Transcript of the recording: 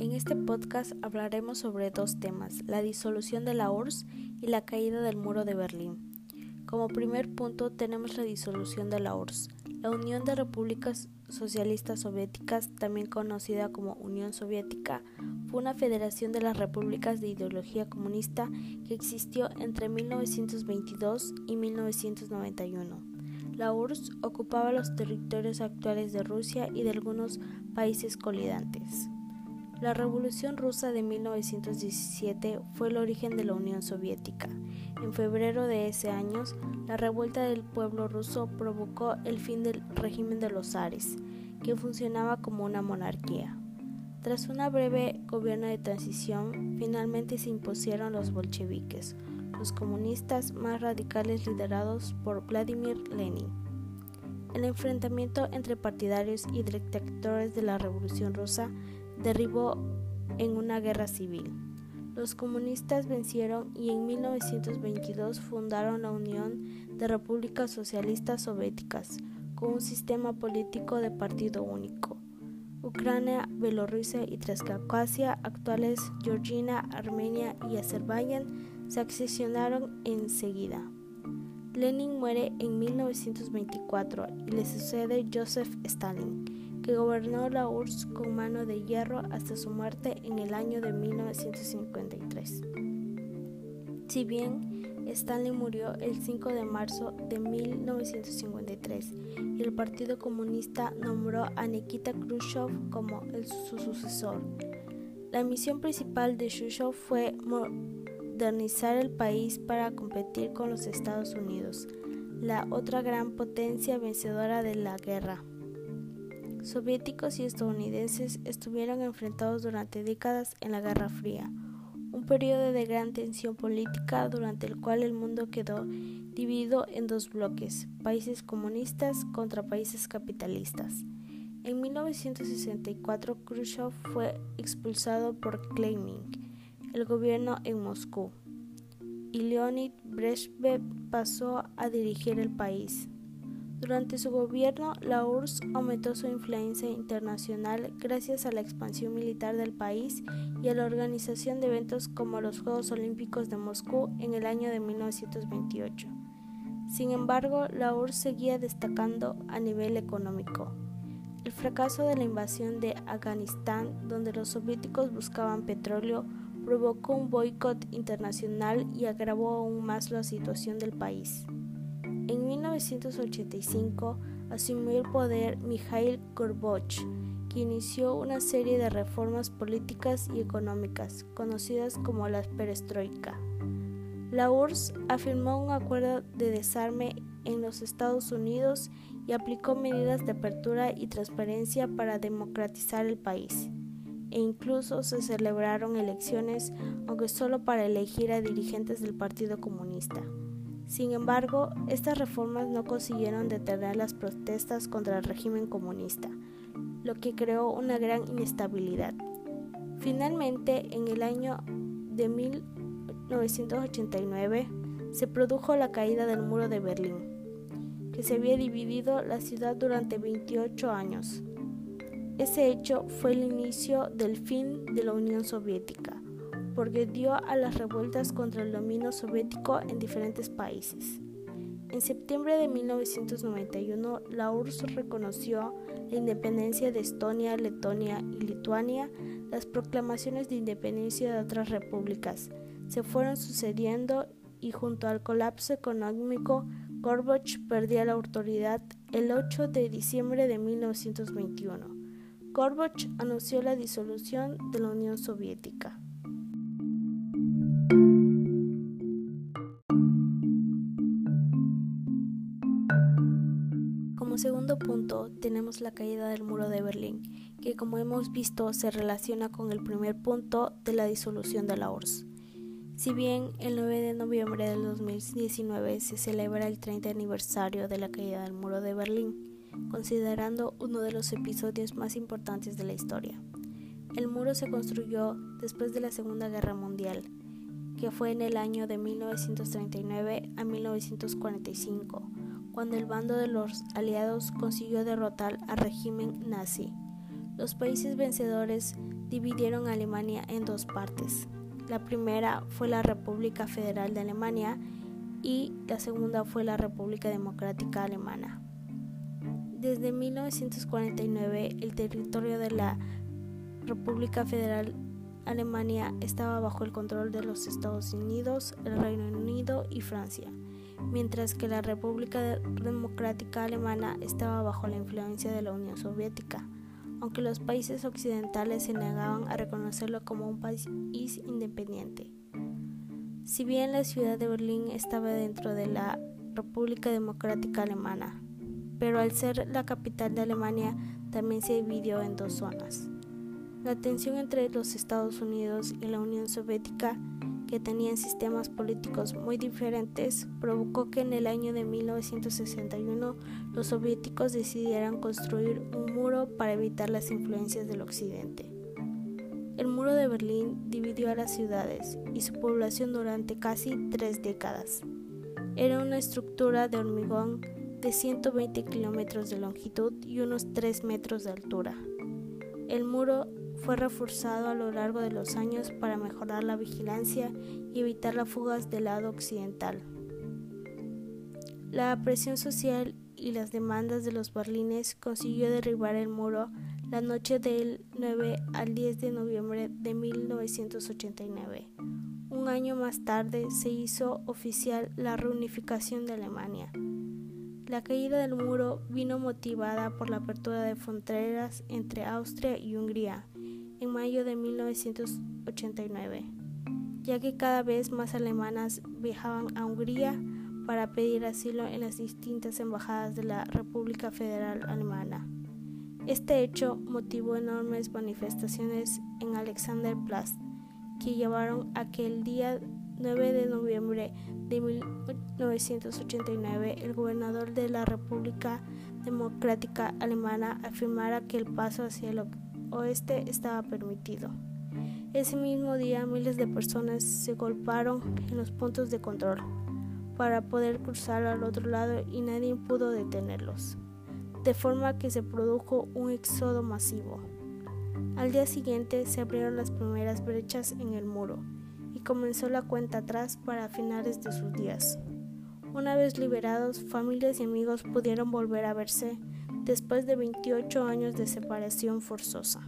En este podcast hablaremos sobre dos temas, la disolución de la URSS y la caída del muro de Berlín. Como primer punto tenemos la disolución de la URSS, la Unión de Repúblicas Socialistas Soviéticas, también conocida como Unión Soviética, fue una federación de las repúblicas de ideología comunista que existió entre 1922 y 1991. La URSS ocupaba los territorios actuales de Rusia y de algunos países colidantes. La Revolución Rusa de 1917 fue el origen de la Unión Soviética. En febrero de ese año, la revuelta del pueblo ruso provocó el fin del régimen de los zares, que funcionaba como una monarquía. Tras una breve gobierno de transición, finalmente se impusieron los bolcheviques, los comunistas más radicales liderados por Vladimir Lenin. El enfrentamiento entre partidarios y detractores de la Revolución Rusa derribó en una guerra civil. Los comunistas vencieron y en 1922 fundaron la Unión de Repúblicas Socialistas Soviéticas, con un sistema político de partido único. Ucrania, Bielorrusia y Transcaucasia, actuales Georgia, Armenia y Azerbaiyán, se accesionaron enseguida. Lenin muere en 1924 y le sucede Joseph Stalin, que gobernó la URSS con mano de hierro hasta su muerte en el año de 1953. Si bien Stanley murió el 5 de marzo de 1953 y el Partido Comunista nombró a Nikita Khrushchev como su sucesor. La misión principal de Khrushchev fue modernizar el país para competir con los Estados Unidos, la otra gran potencia vencedora de la guerra. Soviéticos y estadounidenses estuvieron enfrentados durante décadas en la Guerra Fría un periodo de gran tensión política durante el cual el mundo quedó dividido en dos bloques, países comunistas contra países capitalistas. En 1964 Khrushchev fue expulsado por Kremlin, el gobierno en Moscú, y Leonid Brezhnev pasó a dirigir el país. Durante su gobierno, la URSS aumentó su influencia internacional gracias a la expansión militar del país y a la organización de eventos como los Juegos Olímpicos de Moscú en el año de 1928. Sin embargo, la URSS seguía destacando a nivel económico. El fracaso de la invasión de Afganistán, donde los soviéticos buscaban petróleo, provocó un boicot internacional y agravó aún más la situación del país. En 1985 asumió el poder Mikhail Gorbachev, que inició una serie de reformas políticas y económicas, conocidas como la perestroika. La URSS afirmó un acuerdo de desarme en los Estados Unidos y aplicó medidas de apertura y transparencia para democratizar el país. E incluso se celebraron elecciones, aunque solo para elegir a dirigentes del Partido Comunista. Sin embargo, estas reformas no consiguieron detener las protestas contra el régimen comunista, lo que creó una gran inestabilidad. Finalmente, en el año de 1989, se produjo la caída del muro de Berlín, que se había dividido la ciudad durante 28 años. Ese hecho fue el inicio del fin de la Unión Soviética porque dio a las revueltas contra el dominio soviético en diferentes países. En septiembre de 1991, la URSS reconoció la independencia de Estonia, Letonia y Lituania. Las proclamaciones de independencia de otras repúblicas se fueron sucediendo y junto al colapso económico, Gorbachev perdía la autoridad el 8 de diciembre de 1921. Gorbachev anunció la disolución de la Unión Soviética. Como segundo punto tenemos la caída del muro de Berlín, que como hemos visto se relaciona con el primer punto de la disolución de la URSS. Si bien el 9 de noviembre del 2019 se celebra el 30 aniversario de la caída del muro de Berlín, considerando uno de los episodios más importantes de la historia. El muro se construyó después de la Segunda Guerra Mundial, que fue en el año de 1939 a 1945 cuando el bando de los aliados consiguió derrotar al régimen nazi. Los países vencedores dividieron a Alemania en dos partes. La primera fue la República Federal de Alemania y la segunda fue la República Democrática Alemana. Desde 1949 el territorio de la República Federal Alemania estaba bajo el control de los Estados Unidos, el Reino Unido y Francia, mientras que la República Democrática Alemana estaba bajo la influencia de la Unión Soviética, aunque los países occidentales se negaban a reconocerlo como un país independiente. Si bien la ciudad de Berlín estaba dentro de la República Democrática Alemana, pero al ser la capital de Alemania también se dividió en dos zonas. La tensión entre los Estados Unidos y la Unión Soviética, que tenían sistemas políticos muy diferentes, provocó que en el año de 1961 los soviéticos decidieran construir un muro para evitar las influencias del occidente. El muro de Berlín dividió a las ciudades y su población durante casi tres décadas. Era una estructura de hormigón de 120 kilómetros de longitud y unos 3 metros de altura. El muro fue reforzado a lo largo de los años para mejorar la vigilancia y evitar las fugas del lado occidental. La presión social y las demandas de los berlines consiguió derribar el muro la noche del 9 al 10 de noviembre de 1989. Un año más tarde se hizo oficial la reunificación de Alemania. La caída del muro vino motivada por la apertura de fronteras entre Austria y Hungría en mayo de 1989, ya que cada vez más alemanas viajaban a Hungría para pedir asilo en las distintas embajadas de la República Federal Alemana. Este hecho motivó enormes manifestaciones en Alexanderplatz, que llevaron a que el día 9 de noviembre de 1989 el gobernador de la República Democrática Alemana afirmara que el paso hacia el oeste estaba permitido. Ese mismo día miles de personas se golpearon en los puntos de control para poder cruzar al otro lado y nadie pudo detenerlos de forma que se produjo un éxodo masivo. Al día siguiente se abrieron las primeras brechas en el muro comenzó la cuenta atrás para finales de sus días. Una vez liberados, familias y amigos pudieron volver a verse después de 28 años de separación forzosa.